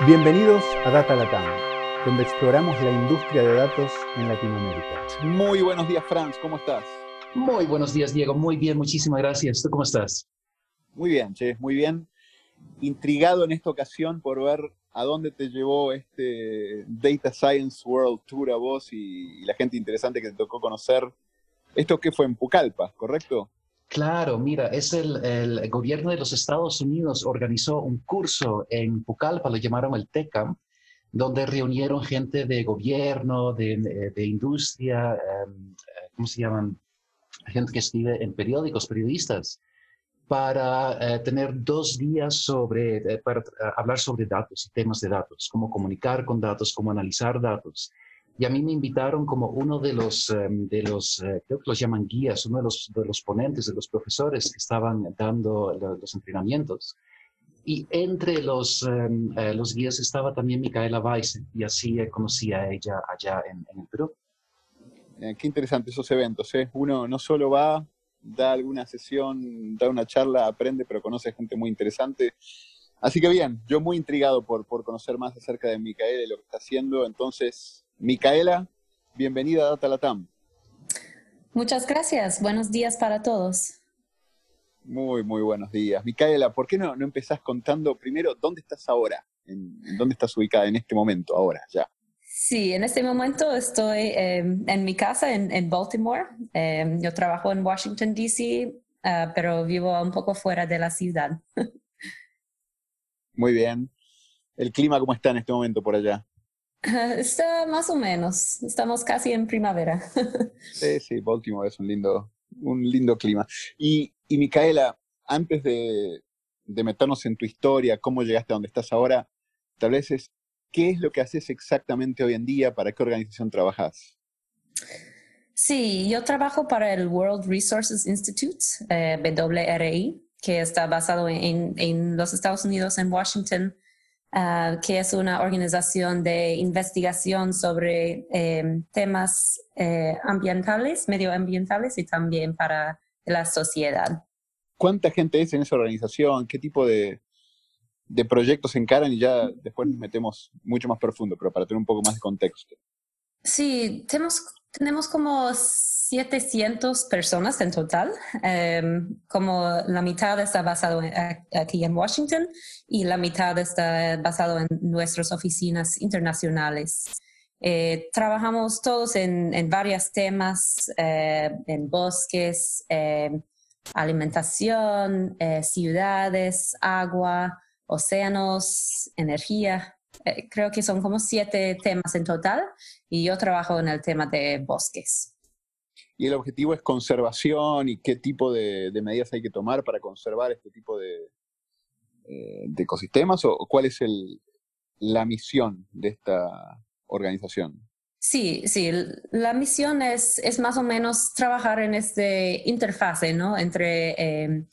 Bienvenidos a Data Latam, donde exploramos la industria de datos en Latinoamérica. Muy buenos días, Franz, ¿cómo estás? Muy buenos días, Diego. Muy bien, muchísimas gracias. ¿Tú cómo estás? Muy bien, Che, muy bien. Intrigado en esta ocasión por ver a dónde te llevó este Data Science World Tour a vos y, la gente interesante que te tocó conocer. Esto que fue en Pucallpa, ¿correcto? Claro, mira, es el, gobierno de los Estados Unidos organizó un curso en Pucallpa, lo llamaron el TECAM, donde reunieron gente de gobierno, de, industria, em, ¿cómo se llaman? Gente que escribe en periódicos, periodistas, para eh, tener dos días sobre, eh, para eh, hablar sobre datos y temas de datos, cómo comunicar con datos, cómo analizar datos. Y a mí me invitaron como uno de los, em, de los creo que los llaman guías, uno de los, de los ponentes, de los profesores que estaban dando los entrenamientos. Y entre los, em, los guías estaba también Micaela Weiss, y así conocí a ella allá en, en el Perú. qué interesante esos eventos, ¿eh? Uno no solo va da alguna sesión, da una charla, aprende, pero conoce gente muy interesante. Así que bien, yo muy intrigado por, por conocer más acerca de Micaela y lo que está haciendo. Entonces, Micaela, bienvenida a Data Latam. Muchas gracias. Buenos días para todos. Muy, muy buenos días. Micaela, ¿por qué no, no empezás contando primero dónde estás ahora? En, ¿Dónde estás ubicada en este momento, ahora, ya? Sí, en este momento estoy em, en mi casa en, Baltimore. Em, yo trabajo en Washington, D.C., ah, pero vivo un poco fuera de la ciudad. Muy bien. ¿El clima cómo está en este momento por allá? Está más o menos. Estamos casi en primavera. Sí, sí, Baltimore es un lindo, un lindo clima. Y, y Micaela, antes de, de meternos en tu historia, cómo llegaste a donde estás ahora, tal vez es ¿Qué es lo que haces exactamente hoy en día? ¿Para qué organización trabajas? Sí, yo trabajo para el World Resources Institute, eh, WRI, que está basado en, los Estados Unidos, en Washington, ah, que es una organización de investigación sobre em, temas eh, ambientales, medioambientales y también para la sociedad. ¿Cuánta gente es en esa organización? ¿Qué tipo de, de proyectos encaran y ya después nos metemos mucho más profundo, pero para tener un poco más de contexto. Sí, tenemos, tenemos como 700 personas en total, em, como la mitad está basado aquí en Washington y la mitad está basado en nuestras oficinas internacionales. Eh, trabajamos todos en, en varios temas, eh, en bosques, em, alimentación, eh, ciudades, agua, océanos, energía. Creo que son como siete temas en total y yo trabajo en el tema de bosques. ¿Y el objetivo es conservación y qué tipo de, medidas hay que tomar para conservar este tipo de, eh, ecosistemas o cuál es la misión de esta organización? Sí, sí, la misión es, es más o menos trabajar en este interfase, ¿no? Entre eh,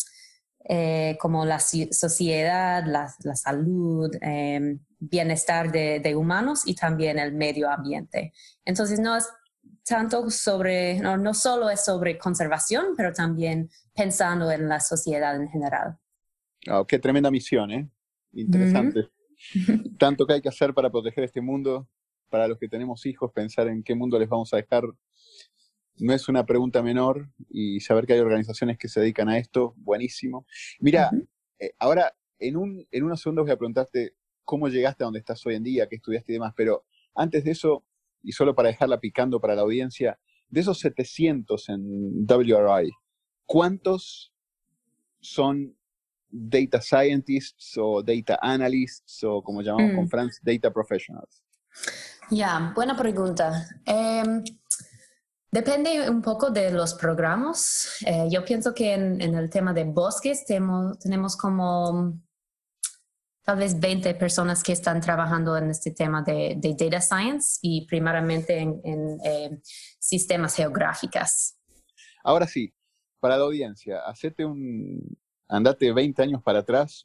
eh, como la sociedad, la, salud, eh, bienestar de, humanos y también el medio ambiente. Entonces, no es tanto sobre, no, no solo es sobre conservación, pero también pensando en la sociedad en general. Oh, qué tremenda misión, ¿eh? Interesante. Tanto que hay que hacer para proteger este mundo, para los que tenemos hijos, pensar en qué mundo les vamos a dejar no es una pregunta menor y saber que hay organizaciones que se dedican a esto, buenísimo. Mira, eh, ahora en, un, en unos segundos voy a preguntarte cómo llegaste a donde estás hoy en día, qué estudiaste y demás, pero antes de eso, y solo para dejarla picando para la audiencia, de esos 700 en WRI, ¿cuántos son data scientists o data analysts o como llamamos con mm. Franz, data professionals? Ya, buena pregunta. Em, Depende un poco de los programas. Eh, yo pienso que en, el tema de bosques tenemos, tenemos como tal vez 20 personas que están trabajando en este tema de, data science y primariamente en, eh, sistemas geográficos. Ahora sí, para la audiencia, hacete un, andate 20 años para atrás,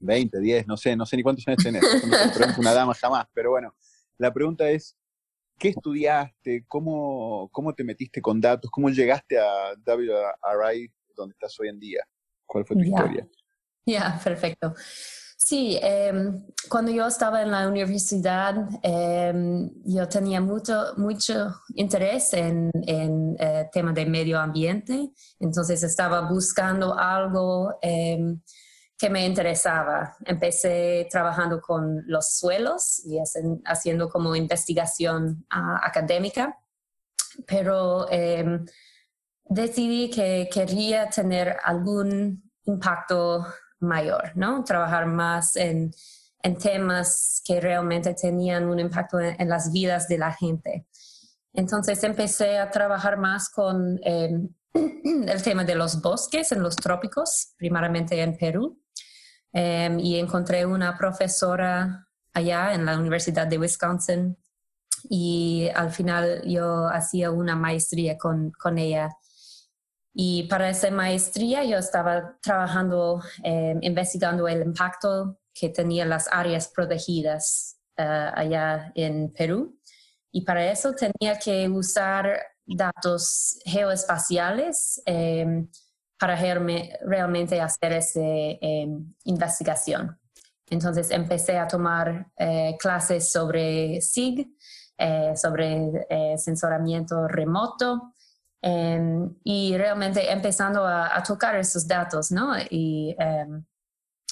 20, 10, no sé, no sé ni cuántos años tenés, no una dama jamás, pero bueno, la pregunta es, ¿Qué estudiaste? ¿Cómo, ¿Cómo te metiste con datos? ¿Cómo llegaste a WRI donde estás hoy en día? ¿Cuál fue tu historia? Ya, perfecto. Sí, em, cuando yo estaba en la universidad, em, yo tenía mucho, mucho interés en el eh, tema de medio ambiente, entonces estaba buscando algo em, que me interesaba. Empecé trabajando con los suelos y haciendo como investigación ah, académica, pero decidí que quería tener algún impacto mayor, ¿no? Trabajar más en, temas que realmente tenían un impacto en, las vidas de la gente. Entonces empecé a trabajar más con em, el tema de los bosques en los trópicos, primeramente en Perú. Em, y encontré una profesora allá en la Universidad de Wisconsin y al final yo hacía una maestría con, con ella y para esa maestría yo estaba trabajando, eh, investigando el impacto que tenían las áreas protegidas eh, allá en Perú. Y para eso tenía que usar datos geoespaciales eh, para realmente hacer esa investigación. Entonces empecé a tomar clases sobre SIG, sobre sensoramiento remoto Em, y realmente empezando a, tocar esos datos, ¿no? Y em,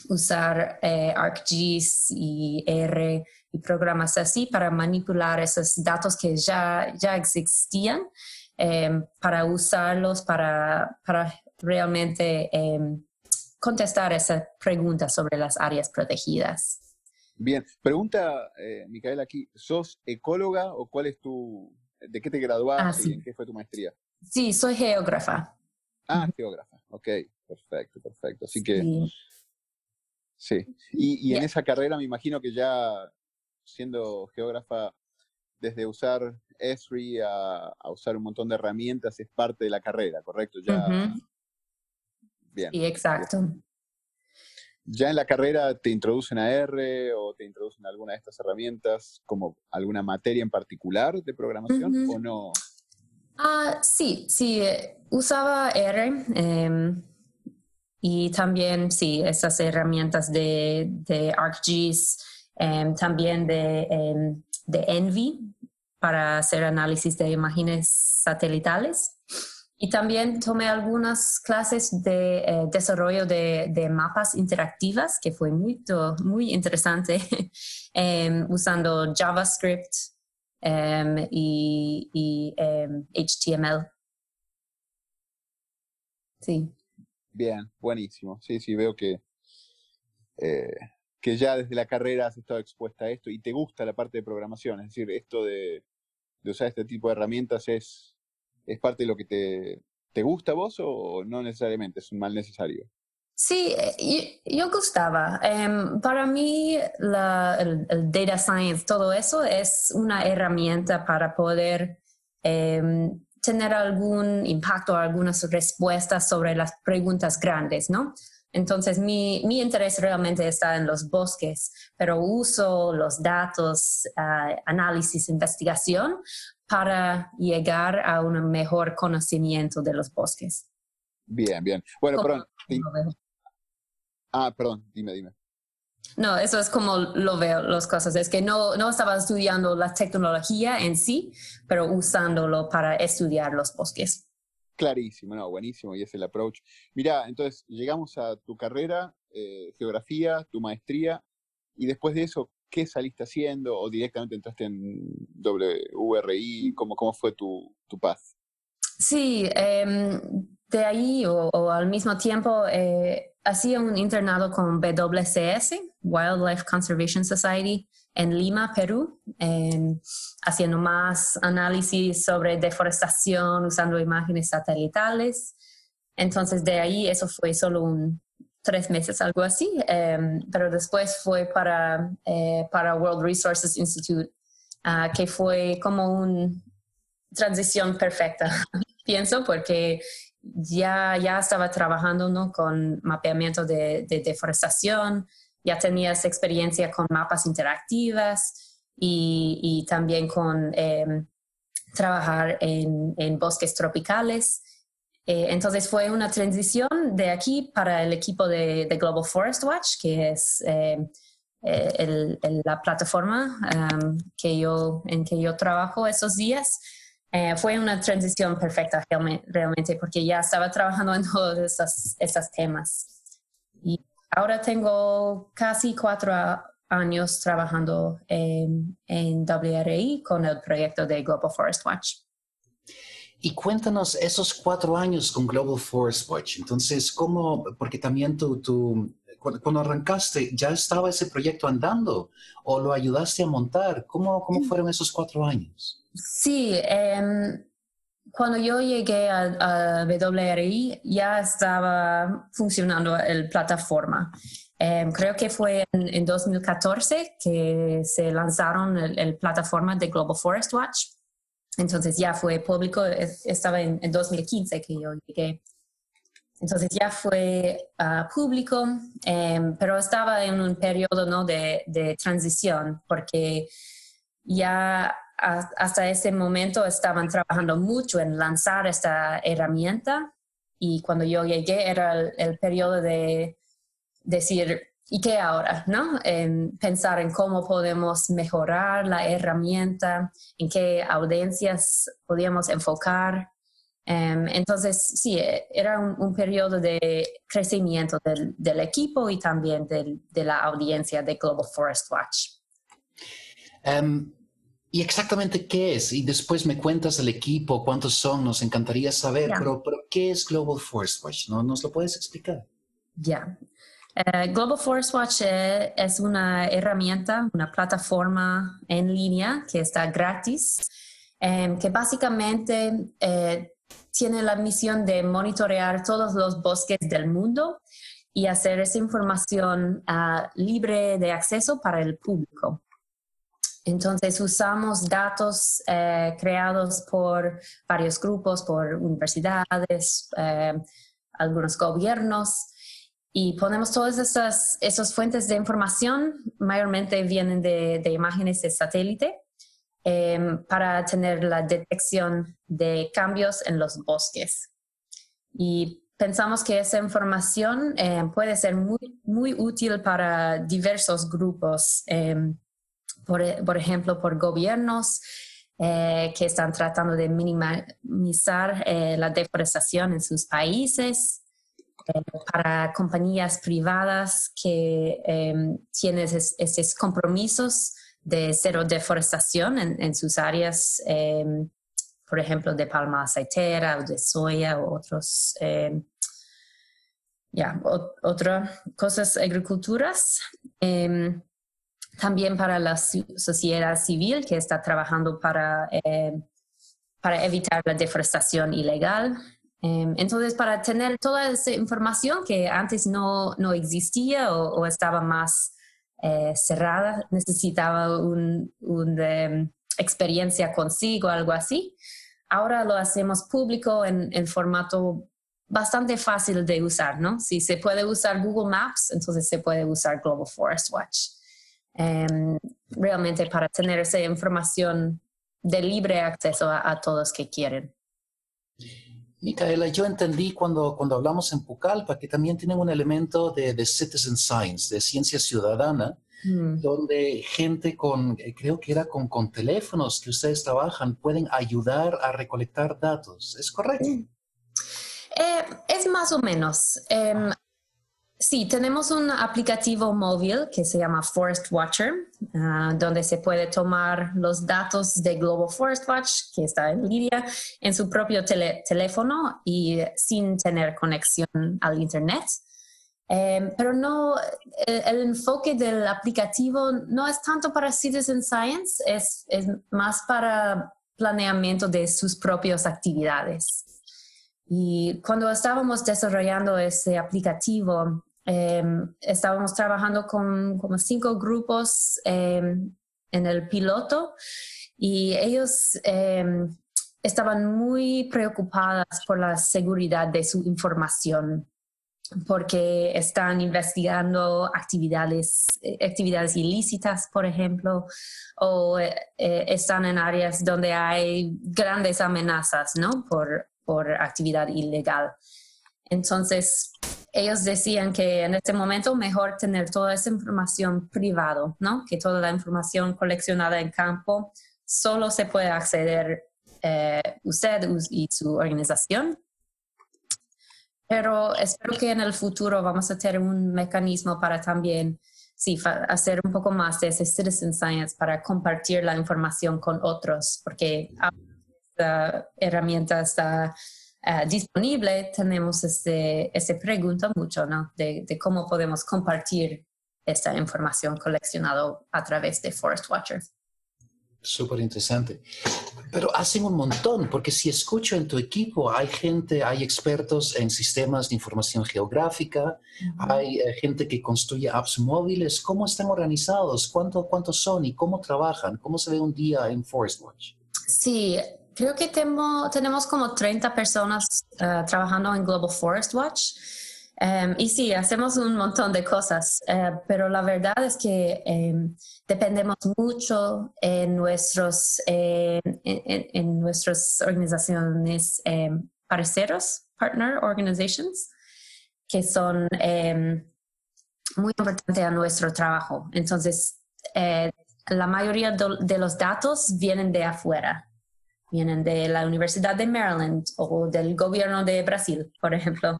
usar eh, ArcGIS y R y programas así para manipular esos datos que ya, ya existían, em, para usarlos para, para realmente contestar esa pregunta sobre las áreas protegidas. Bien, pregunta, eh, Micaela, aquí, ¿sos ecóloga o cuál es tu, de qué te graduaste ah, y en qué fue tu maestría? Sí, soy geógrafa. Ah, geógrafa. Ok, perfecto, perfecto. Así que... Sí. Y, en esa carrera me imagino que ya siendo geógrafa, desde usar Esri a, usar un montón de herramientas es parte de la carrera, ¿correcto? Ya. Bien. Sí, exacto. ¿Ya en la carrera te introducen a R o te introducen alguna de estas herramientas como alguna materia en particular de programación o no? Ah, sí, sí, usaba R em, y también, sí, esas herramientas de, de ArcGIS, em, también de, em, de Envy para hacer análisis de imágenes satelitales. Y también tomé algunas clases de eh, desarrollo de, mapas interactivas, que fue muy, muy interesante, usando JavaScript, Em, y, HTML. Em, sí. Bien, buenísimo. Sí, sí, veo que, eh, que ya desde la carrera has estado expuesta a esto y te gusta la parte de programación. Es decir, esto de, usar este tipo de herramientas es, es parte de lo que te, te gusta a vos o no necesariamente, es un mal necesario. Sí, eh, yo, gustaba. Em, para mí, el, data science, todo eso es una herramienta para poder em, tener algún impacto, algunas respuestas sobre las preguntas grandes, ¿no? Entonces, mi, mi interés realmente está en los bosques, pero uso los datos, uh, análisis, investigación para llegar a un mejor conocimiento de los bosques. Bien, bien. Bueno, perdón. Ah, perdón, dime, dime. No, eso es como lo veo las cosas. Es que no, no estaba estudiando la tecnología en sí, pero usándolo para estudiar los bosques. Clarísimo, no, buenísimo, y es el approach. Mira, entonces llegamos a tu carrera, eh, geografía, tu maestría, y después de eso, ¿qué saliste haciendo? ¿O directamente entraste en WRI? ¿Cómo, cómo fue tu, tu path? Sí, em, de ahí o, al mismo tiempo eh, hacía un internado con WCS, Wildlife Conservation Society, en Lima, Perú, haciendo más análisis sobre deforestación usando imágenes satelitales. Entonces de ahí eso fue solo un tres meses, algo así, em, pero después fue para, eh, para World Resources Institute, ah, que fue como una transición perfecta, pienso, porque ya, ya estaba trabajando ¿no? con mapeamiento de, deforestación, ya tenías experiencia con mapas interactivas y, también con em, trabajar en, bosques tropicales. entonces fue una transición de aquí para el equipo de, Global Forest Watch, que es la plataforma um, que yo, en que yo trabajo esos días. Fue una transición perfecta realmente porque ya estaba trabajando en todos esos, esos temas. Y ahora tengo casi cuatro años trabajando en, en WRI con el proyecto de Global Forest Watch. Y cuéntanos esos cuatro años con Global Forest Watch. Entonces, ¿cómo? Porque también tú, tú cuando, arrancaste, ¿ya estaba ese proyecto andando o lo ayudaste a montar? ¿Cómo, cómo fueron esos cuatro años? Sí, em, cuando yo llegué a, a, WRI ya estaba funcionando la plataforma. Em, creo que fue en, 2014 que se lanzaron el, plataforma de Global Forest Watch. Entonces ya fue público, estaba en, 2015 que yo llegué. Entonces ya fue ah, público, em, pero estaba en un periodo ¿no? de, de transición porque ya hasta ese momento estaban trabajando mucho en lanzar esta herramienta y cuando yo llegué era el periodo de decir, ¿y qué ahora? ¿no? pensar en cómo podemos mejorar la herramienta, en qué audiencias podíamos enfocar. Em, entonces, sí, era un, periodo de crecimiento del, equipo y también de la audiencia de Global Forest Watch. Em, ¿Y exactamente qué es? Y después me cuentas el equipo, cuántos son, nos encantaría saber, pero, pero, ¿qué es Global Forest Watch? ¿No? ¿Nos lo puedes explicar? Ya, eh, Global Forest Watch eh, es una herramienta, una plataforma en línea que está gratis, em, que básicamente eh, tiene la misión de monitorear todos los bosques del mundo y hacer esa información ah, libre de acceso para el público. Entonces usamos datos creados por varios grupos, por universidades, algunos gobiernos, y ponemos todas esas, esas fuentes de información, mayormente vienen de, imágenes de satélite, em, para tener la detección de cambios en los bosques. Y pensamos que esa información em, puede ser muy, muy útil para diversos grupos, em, por, por, ejemplo, por gobiernos eh, que están tratando de minimizar eh, la deforestación en sus países para compañías privadas que em, tienen esos compromisos de cero deforestación en, sus áreas, em, por ejemplo, de palma aceitera o de soya o otros, em, ya, otras cosas agriculturas. También para la sociedad civil que está trabajando para, para evitar la deforestación ilegal Em, entonces, para tener toda esa información que antes no, no existía o, estaba más eh, cerrada, necesitaba una em, experiencia consigo, algo así. Ahora lo hacemos público en, en, formato bastante fácil de usar, ¿no? Si se puede usar Google Maps, entonces se puede usar Global Forest Watch. Em, realmente para tener esa información de libre acceso a, a todos que quieren. Micaela, yo entendí cuando, cuando hablamos en Pucallpa que también tienen un elemento de, de citizen science, de ciencia ciudadana, mm. donde gente con, eh, creo que era con, con teléfonos que ustedes trabajan, pueden ayudar a recolectar datos. ¿Es correcto? Eh, es más o menos. Em, Sí, tenemos un aplicativo móvil que se llama Forest Watcher, ah, donde se puede tomar los datos de Global Forest Watch, que está en línea, en su propio teléfono y sin tener conexión al Internet. Em, pero no, el, enfoque del aplicativo no es tanto para Citizen Science, es, es más para planeamiento de sus propias actividades. Y cuando estábamos desarrollando ese aplicativo, Em, estábamos trabajando con como cinco grupos em, en el piloto y ellos em, estaban muy preocupadas por la seguridad de su información porque están investigando actividades, actividades ilícitas, por ejemplo, o eh, están en áreas donde hay grandes amenazas, ¿no? Por, por actividad ilegal. Entonces, ellos decían que en este momento mejor tener toda esa información privado, ¿no? Que toda la información coleccionada en campo solo se puede acceder eh, usted y su organización. Pero espero que en el futuro vamos a tener un mecanismo para también sí, hacer un poco más de ese citizen science para compartir la información con otros, porque esta herramienta está uh, disponible, tenemos ese, ese pregunta mucho, ¿no? De, de, cómo podemos compartir esta información coleccionada a través de Forest Watcher. Súper interesante. Pero hacen un montón, porque si escucho en tu equipo, hay gente, hay expertos en sistemas de información geográfica, hay eh, gente que construye apps móviles. ¿Cómo están organizados? ¿Cuánto, ¿Cuántos son y cómo trabajan? ¿Cómo se ve un día en Forest Watch? Sí, creo que tenemos como 30 personas eh, trabajando en Global Forest Watch. Em, y sí, hacemos un montón de cosas, eh, pero la verdad es que em, dependemos mucho en, nuestros, em, en, nuestras organizaciones parceros, partner organizations, que son muy importantes a nuestro trabajo. Entonces, eh, la mayoría de los datos vienen de afuera, vienen de la Universidad de Maryland o del gobierno de Brasil, por ejemplo.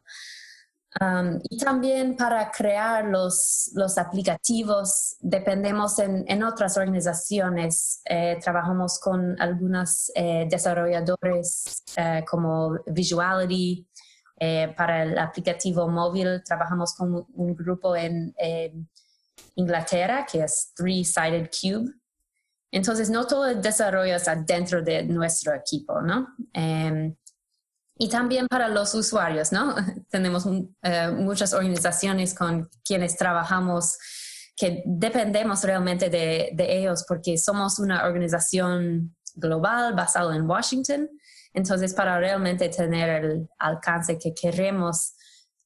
Um, y también para crear los, los aplicativos dependemos en, en otras organizaciones. Eh, trabajamos con algunos eh, desarrolladores eh, como Visuality. para el aplicativo móvil trabajamos con un grupo en Inglaterra que es Three Sided Cube. Entonces, no todo el desarrollo está dentro de nuestro equipo, ¿no? Em, y también para los usuarios, ¿no? Tenemos eh, muchas organizaciones con quienes trabajamos que dependemos realmente de, de, ellos porque somos una organización global basada en Washington. Entonces, para realmente tener el alcance que queremos,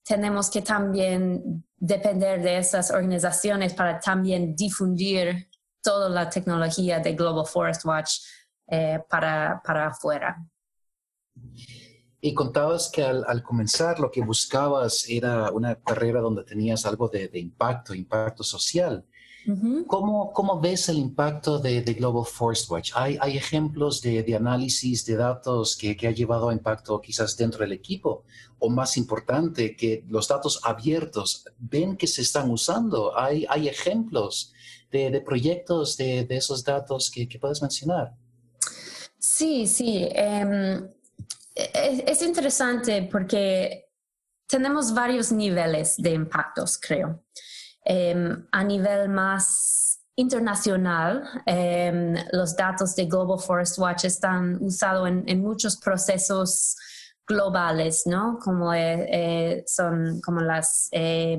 tenemos que también depender de esas organizaciones para también difundir toda la tecnología de Global Forest Watch eh, para, para afuera. Y contabas que al, comenzar lo que buscabas era una carrera donde tenías algo de, impacto, impacto social. ¿Cómo, ¿Cómo, ves el impacto de, Global Forest Watch? ¿Hay, hay ejemplos de, de, análisis de datos que, que, ha llevado a impacto quizás dentro del equipo? O más importante, que los datos abiertos ven que se están usando. ¿Hay, hay ejemplos de, proyectos de, esos datos que, puedes mencionar? Sí, sí. Em, es, interesante porque tenemos varios niveles de impactos, creo. Em, a nivel más internacional, em, los datos de Global Forest Watch están usados en, muchos procesos globales, ¿no? Como eh, eh, son como las eh,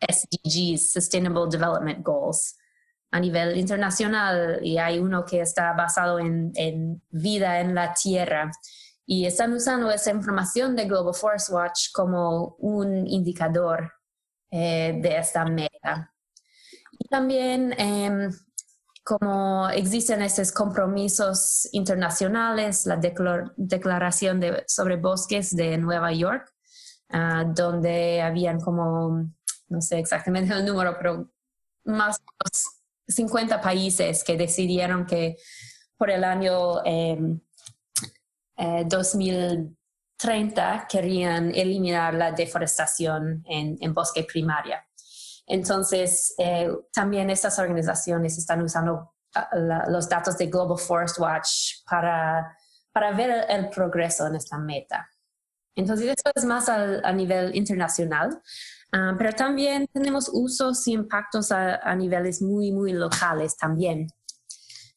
SDGs, Sustainable Development Goals, a nivel internacional y hay uno que está basado en vida en la tierra y están usando esa información de Global Forest Watch como un indicador eh, de esta meta. Y también em, como existen esos compromisos internacionales, la Declaración de, sobre Bosques de Nueva York, ah, donde habían como, no sé exactamente el número, pero más 50 países que decidieron que por el año... Em, 2030 eh, querían eliminar la deforestación en, bosque primaria. Entonces, eh, también estas organizaciones están usando ah, los datos de Global Forest Watch para, para ver el, progreso en esta meta. Entonces, esto es más a nivel internacional, ah, pero también tenemos usos y impactos a, a niveles muy, muy locales también.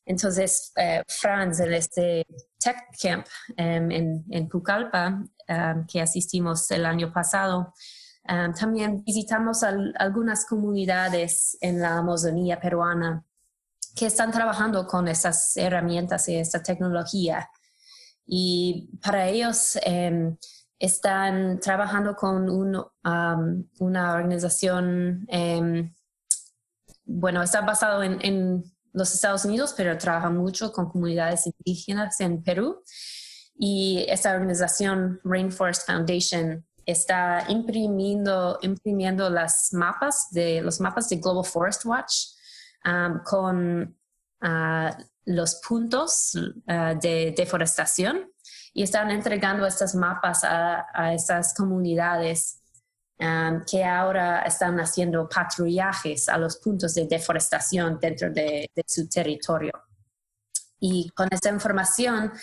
Entonces, eh, Franz, en este Tech Camp em, en, en, Pucallpa, em, que asistimos el año pasado, em, también visitamos algunas comunidades en la Amazonía peruana que están trabajando con esas herramientas y esta tecnología. Y para ellos están trabajando con una organización, bueno, está basado en los Estados Unidos, pero trabaja mucho con comunidades indígenas en Perú. Y esta organización, Rainforest Foundation, está imprimiendo, imprimiendo las mapas de, los mapas de Global Forest Watch um, con uh, los puntos uh, de deforestación y están entregando estos mapas a, a estas comunidades um, que ahora están haciendo patrullajes a los puntos de deforestación dentro de, su territorio. Y con esta información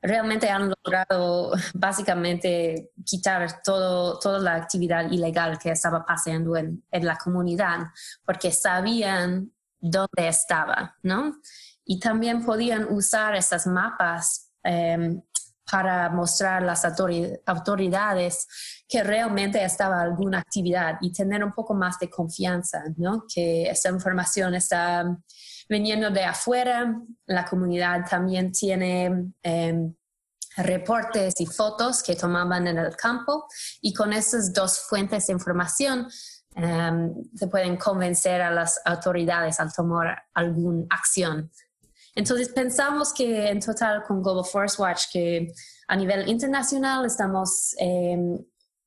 realmente han logrado básicamente quitar todo, toda la actividad ilegal que estaba pasando en, en la comunidad, porque sabían dónde estaba, ¿no? Y también podían usar esas mapas em, para mostrar a las autoridades que realmente estaba alguna actividad y tener un poco más de confianza, ¿no? Que esa información está viniendo de afuera. La comunidad también tiene em, reportes y fotos que tomaban en el campo y con esas dos fuentes de información em, se pueden convencer a las autoridades al tomar alguna acción. Entonces pensamos que en total con Global Forest Watch que a nivel internacional estamos em,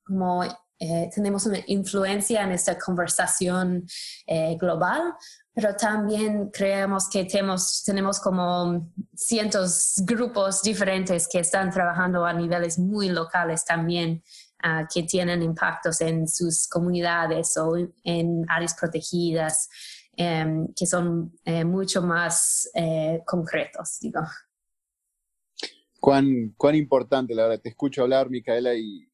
como eh, tenemos una influencia en esta conversación eh, global, pero también creemos que tenemos, tenemos como cientos grupos diferentes que están trabajando a niveles muy locales también, uh, que tienen impactos en sus comunidades o en áreas protegidas, um, que son eh, mucho más eh, concretos, digo. Cuán, cuán importante, la verdad, te escucho hablar, Micaela, y,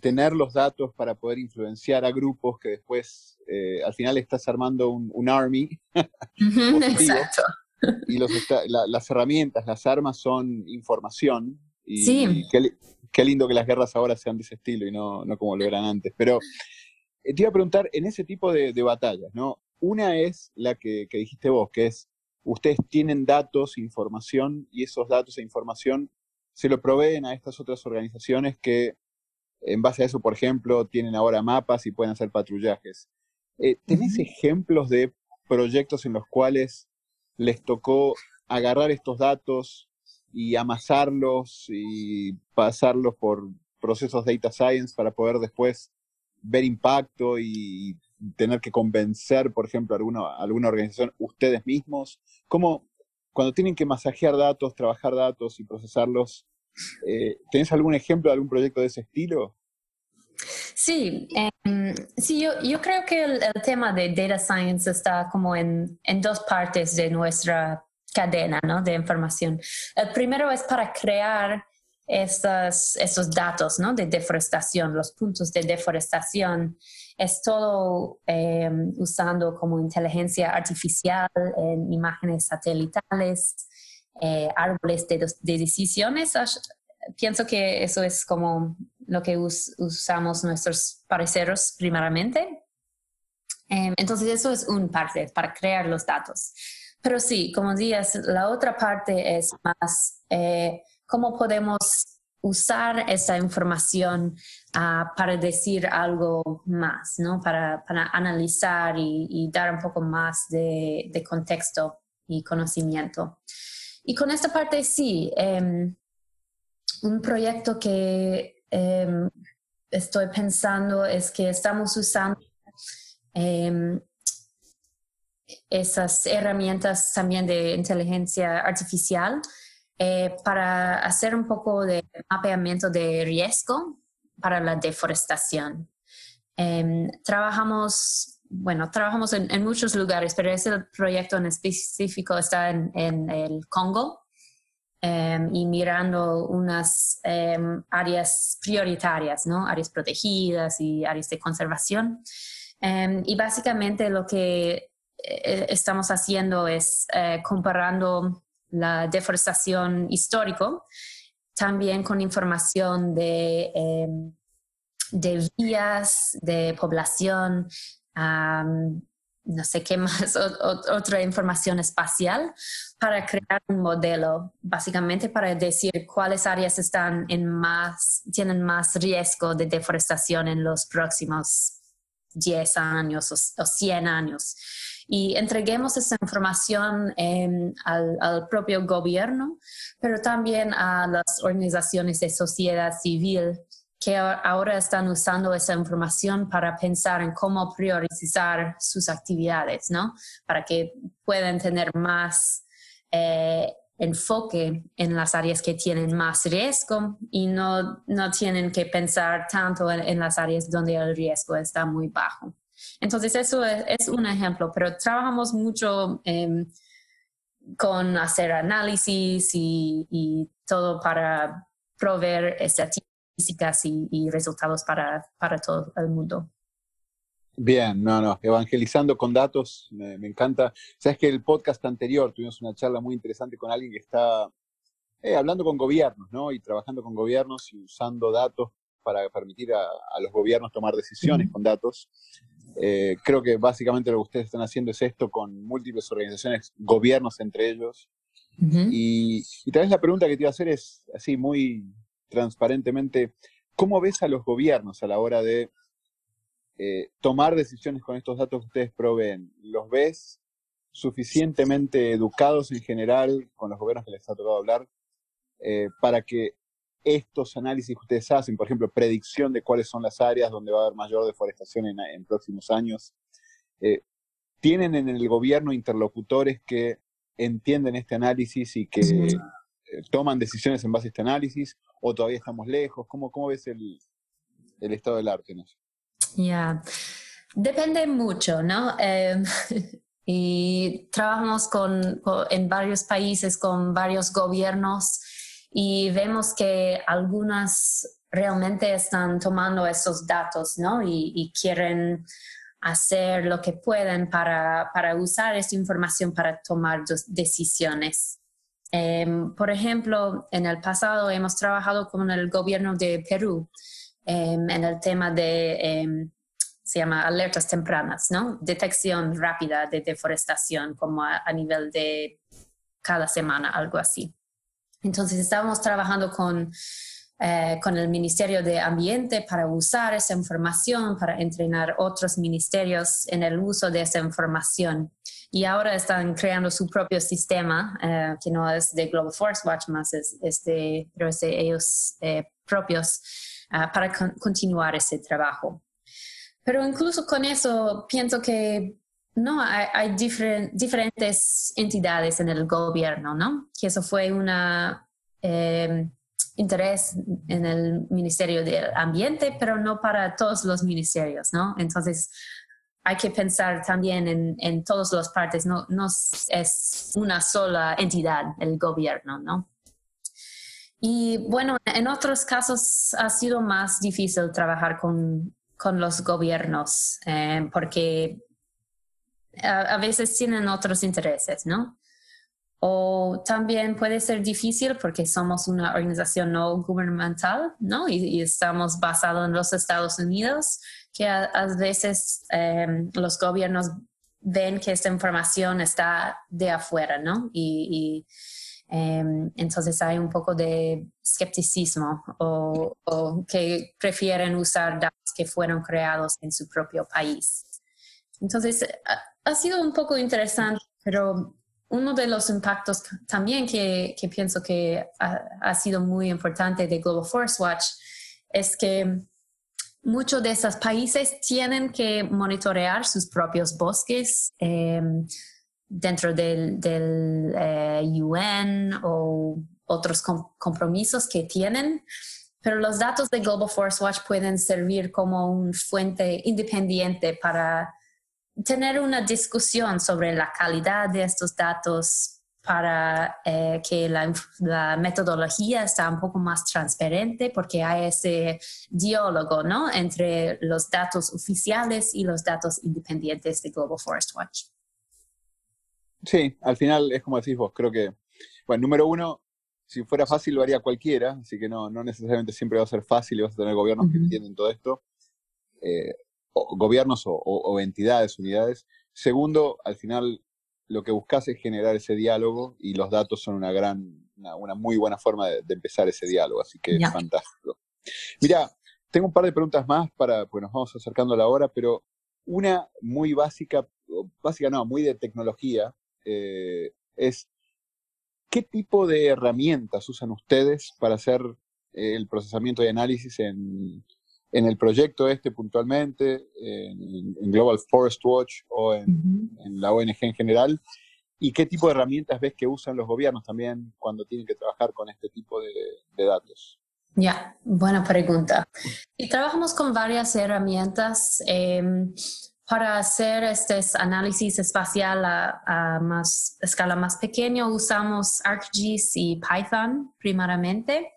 tener los datos para poder influenciar a grupos que después eh, al final estás armando un, army. exacto. Y los las herramientas, las armas son información. Y, sí. qué, lindo que las guerras ahora sean de ese estilo y no, no como lo eran antes. Pero eh, te iba a preguntar, en ese tipo de, batallas, ¿no? Una es la que, que dijiste vos, que es, ustedes tienen datos, información, y esos datos e información se lo proveen a estas otras organizaciones que en base a eso, por ejemplo, tienen ahora mapas y pueden hacer patrullajes. Eh, ¿Tenés ejemplos de proyectos en los cuales les tocó agarrar estos datos y amasarlos y pasarlos por procesos data science para poder después ver impacto y tener que convencer, por ejemplo, a alguna, alguna organización, ustedes mismos? ¿Cómo, cuando tienen que masajear datos, trabajar datos y procesarlos, eh, ¿Tenés algún ejemplo de algún proyecto de ese estilo? Sí, em, sí yo, yo, creo que el, tema de data science está como en, en, dos partes de nuestra cadena ¿no? de información. El primero es para crear estos, estos datos ¿no? de deforestación, los puntos de deforestación. Es todo em, usando como inteligencia artificial en imágenes satelitales eh, árboles de, decisiones. Pienso que eso es como lo que usamos nuestros pareceros primeramente. Em, entonces, eso es un parte para crear los datos. Pero sí, como días, la otra parte es más eh, cómo podemos usar esa información ah, para decir algo más, ¿no? Para, analizar y, dar un poco más de, de contexto y conocimiento. Y con esta parte sí, em, un proyecto que em, estoy pensando es que estamos usando em, esas herramientas también de inteligencia artificial eh, para hacer un poco de mapeamiento de riesgo para la deforestación. trabajamos bueno, trabajamos en, muchos lugares, pero ese proyecto en específico está en, el Congo em, y mirando unas em, áreas prioritarias, ¿no? Áreas protegidas y áreas de conservación. Y básicamente lo que eh, estamos haciendo es eh, comparando la deforestación histórico también con información de, de vías, de población, no sé qué más, otra información espacial para crear un modelo, básicamente para decir cuáles áreas están en más, tienen más riesgo de deforestación en los próximos 10 años o, 100 años. Y entreguemos esa información em, al, propio gobierno, pero también a las organizaciones de sociedad civil que ahora están usando esa información para pensar en cómo priorizar sus actividades, ¿no? Para que puedan tener más eh, enfoque en las áreas que tienen más riesgo y no, no tienen que pensar tanto en, las áreas donde el riesgo está muy bajo. Entonces, eso es, un ejemplo, pero trabajamos mucho em, con hacer análisis y, y, todo para proveer estadísticas y, y resultados para, para todo el mundo. Bien, no, no, evangelizando con datos, me, encanta. Sabes que el podcast anterior tuvimos una charla muy interesante con alguien que está eh, hablando con gobiernos, ¿no? Y trabajando con gobiernos y usando datos para permitir a, los gobiernos tomar decisiones con datos. Eh, creo que básicamente lo que ustedes están haciendo es esto con múltiples organizaciones, gobiernos entre ellos. y, y tal vez la pregunta que te iba a hacer es así, muy transparentemente, ¿cómo ves a los gobiernos a la hora de eh, tomar decisiones con estos datos que ustedes proveen, ¿los ves suficientemente educados en general con los gobiernos que les ha tocado hablar eh, para que estos análisis que ustedes hacen, por ejemplo, predicción de cuáles son las áreas donde va a haber mayor deforestación en, próximos años, eh, ¿tienen en el gobierno interlocutores que entienden este análisis y que toman decisiones en base a este análisis? ¿O todavía estamos lejos? ¿Cómo, cómo ves el, el estado del arte en eso? Ya, depende mucho, ¿no? Em, y trabajamos con, en varios países con varios gobiernos y vemos que algunas realmente están tomando esos datos, ¿no? Y, quieren hacer lo que pueden para, para, usar esa información para tomar decisiones. Em, por ejemplo, en el pasado hemos trabajado con el gobierno de Perú Em, en el tema de, em, se llama alertas tempranas, ¿no? Detección rápida de deforestación, como a, nivel de cada semana, algo así. Entonces estábamos trabajando con, eh, con el Ministerio de Ambiente para usar esa información, para entrenar otros ministerios en el uso de esa información. Y ahora están creando su propio sistema, eh, que no es de Global Forest Watch más, es, de, pero es de ellos eh, propios Ah, para continuar ese trabajo. Pero incluso con eso pienso que no hay, diferentes entidades en el gobierno, ¿no? Que eso fue un em, interés en el Ministerio del Ambiente, pero no para todos los ministerios, ¿no? Entonces hay que pensar también en, en todas las partes, no, no es una sola entidad el gobierno, ¿no? Y bueno, en otros casos ha sido más difícil trabajar con, con los gobiernos eh, porque a, veces tienen otros intereses, ¿no? O también puede ser difícil porque somos una organización no gubernamental, ¿no? Y, estamos basados en los Estados Unidos, que a, veces eh, los gobiernos ven que esta información está de afuera, ¿no? y Em, entonces hay un poco de escepticismo o, que prefieren usar datos que fueron creados en su propio país. Entonces ha, sido un poco interesante, pero uno de los impactos también que, pienso que ha, sido muy importante de Global Forest Watch es que muchos de esos países tienen que monitorear sus propios bosques. Em, dentro del, UN eh, o otros compromisos que tienen, pero los datos de Global Forest Watch pueden servir como una fuente independiente para tener una discusión sobre la calidad de estos datos para eh, que la, la, metodología sea un poco más transparente porque hay ese diálogo ¿no? entre los datos oficiales y los datos independientes de Global Forest Watch. Sí, al final es como decís vos, creo que, bueno, número uno, si fuera fácil lo haría cualquiera, así que no, no necesariamente siempre va a ser fácil y vas a tener gobiernos que entienden todo esto, eh, o, gobiernos o, entidades, unidades. Segundo, al final lo que buscas es generar ese diálogo y los datos son una gran, una, muy buena forma de, empezar ese diálogo, así que es fantástico. Mira, tengo un par de preguntas más para, pues nos vamos acercando a la hora, pero Una muy básica, básica no, muy de tecnología, eh, es ¿qué tipo de herramientas usan ustedes para hacer el procesamiento y análisis en, el proyecto este puntualmente, en, Global Forest Watch o en, la ONG en general? ¿Y qué tipo de herramientas ves que usan los gobiernos también cuando tienen que trabajar con este tipo de, datos? Ya, buena pregunta. Y trabajamos con varias herramientas. Em, para hacer este análisis espacial a, más, escala más pequeña usamos ArcGIS y Python primeramente.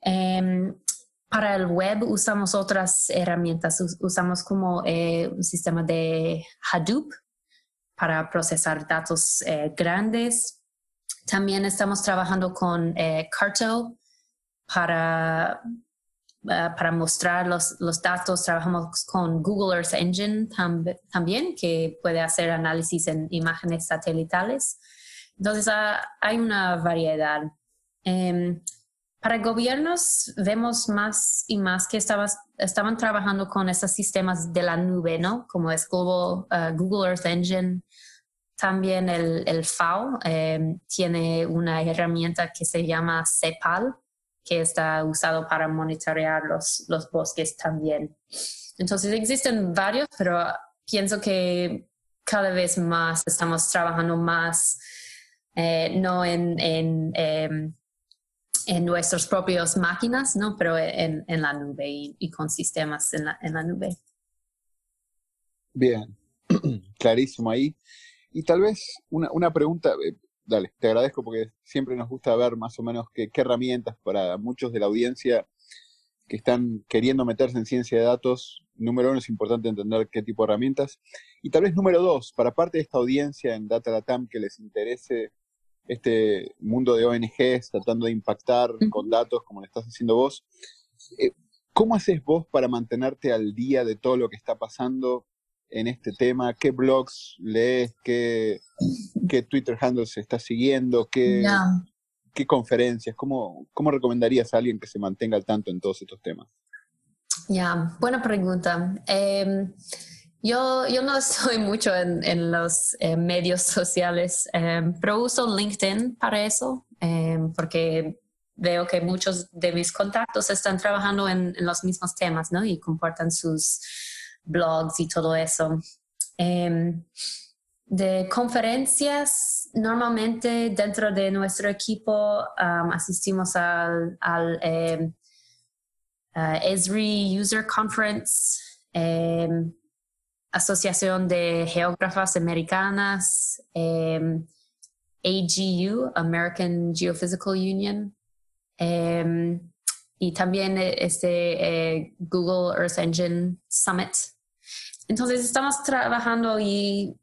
Em, para el web usamos otras herramientas, usamos como eh, un sistema de Hadoop para procesar datos eh, grandes. También estamos trabajando con eh, Carto para Ah, para mostrar los, los, datos. Trabajamos con Google Earth Engine también, que puede hacer análisis en imágenes satelitales. Entonces, ah, hay una variedad. Em, para gobiernos vemos más y más que estaban trabajando con esos sistemas de la nube, ¿no? Como es ah, Google Earth Engine. También el, el FAO em, tiene una herramienta que se llama CEPAL, que está usado para monitorear los, los bosques también. Entonces existen varios, pero pienso que cada vez más estamos trabajando más, eh, no en, en, em, en nuestras propias máquinas, ¿no? pero en, en la nube y, con sistemas en la, en la nube. Bien, clarísimo ahí. Y tal vez una, una pregunta, eh, dale, te agradezco porque siempre nos gusta ver más o menos qué, herramientas para muchos de la audiencia que están queriendo meterse en ciencia de datos. Número uno, es importante entender qué tipo de herramientas. Y tal vez número dos, para parte de esta audiencia en Data Latam que les interese este mundo de ONGs tratando de impactar con datos como lo estás haciendo vos, eh, ¿cómo haces vos para mantenerte al día de todo lo que está pasando en este tema? ¿Qué blogs lees? ¿Qué, qué Twitter handles está siguiendo? ¿Qué, qué conferencias? ¿Cómo, ¿Cómo recomendarías a alguien que se mantenga al tanto en todos estos temas? Ya, buena pregunta. Em, yo, yo no estoy mucho en, en los eh, medios sociales, em, pero uso LinkedIn para eso, em, porque veo que muchos de mis contactos están trabajando en, los mismos temas, ¿no? Y comportan sus, blogs y todo eso. Em, de conferencias, normalmente dentro de nuestro equipo asistimos al, em, ESRI User Conference, Asociación de Geógrafas Americanas, AGU, American Geophysical Union, y también este eh, Google Earth Engine Summit. Entonces estamos trabajando y,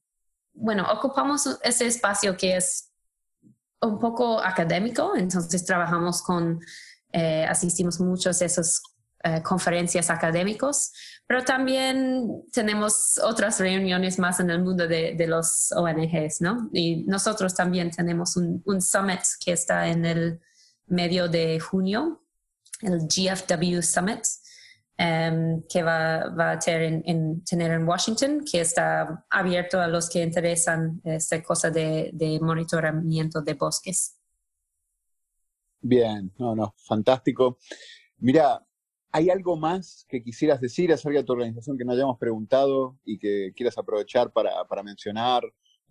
bueno, ocupamos ese espacio que es un poco académico, entonces trabajamos con, eh, asistimos muchos de esas eh, conferencias académicos, pero también tenemos otras reuniones más en el mundo de, de los ONGs, ¿no? Y nosotros también tenemos un, un summit que está en el medio de junio el GFW Summit, em, que va, a tener en, tener en Washington, que está abierto a los que interesan esta cosa de, de monitoramiento de bosques. Bien, no, no, fantástico. Mira, ¿hay algo más que quisieras decir acerca de tu organización que no hayamos preguntado y que quieras aprovechar para, mencionar?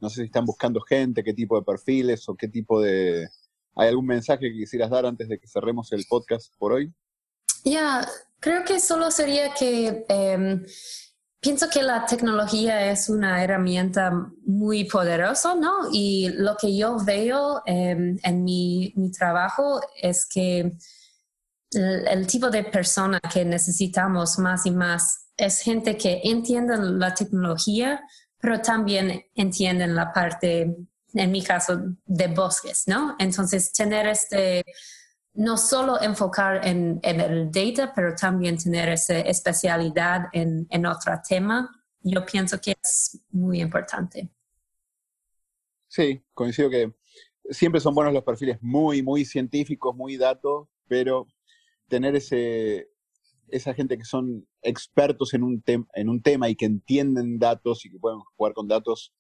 No sé si están buscando gente, qué tipo de perfiles o qué tipo de, ¿Hay algún mensaje que quisieras dar antes de que cerremos el podcast por hoy? Ya, creo que solo sería que em, pienso que la tecnología es una herramienta muy poderosa, ¿no? Y lo que yo veo em, en mi, trabajo es que el, tipo de persona que necesitamos más y más es gente que entiende la tecnología, pero también entienden la parte en mi caso, de bosques, ¿no? Entonces, tener este, no solo enfocar en, el data, pero también tener esa especialidad en, en otro tema, yo pienso que es muy importante. Sí, coincido que siempre son buenos los perfiles muy, muy científicos, muy datos, pero tener ese, esa gente que son expertos en un, en un tema y que entienden datos y que pueden jugar con datos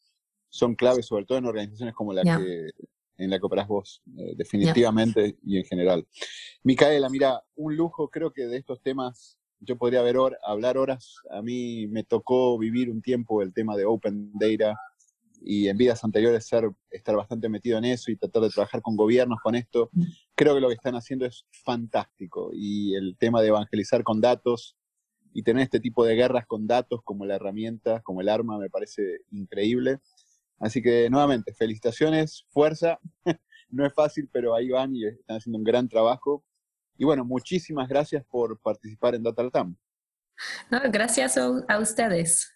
son claves, sobre todo en organizaciones como la que en la que operas vos, eh, definitivamente y en general. Micaela, mira, un lujo, creo que de estos temas yo podría ver hablar horas. A mí me tocó vivir un tiempo el tema de Open Data y en vidas anteriores ser, estar bastante metido en eso y tratar de trabajar con gobiernos con esto. Mm. Creo que lo que están haciendo es fantástico y el tema de evangelizar con datos y tener este tipo de guerras con datos como la herramienta, como el arma, me parece increíble. Así que nuevamente, felicitaciones, fuerza. no es fácil, pero ahí van y están haciendo un gran trabajo. Y bueno, muchísimas gracias por participar en Data Latam. gracias a, ustedes.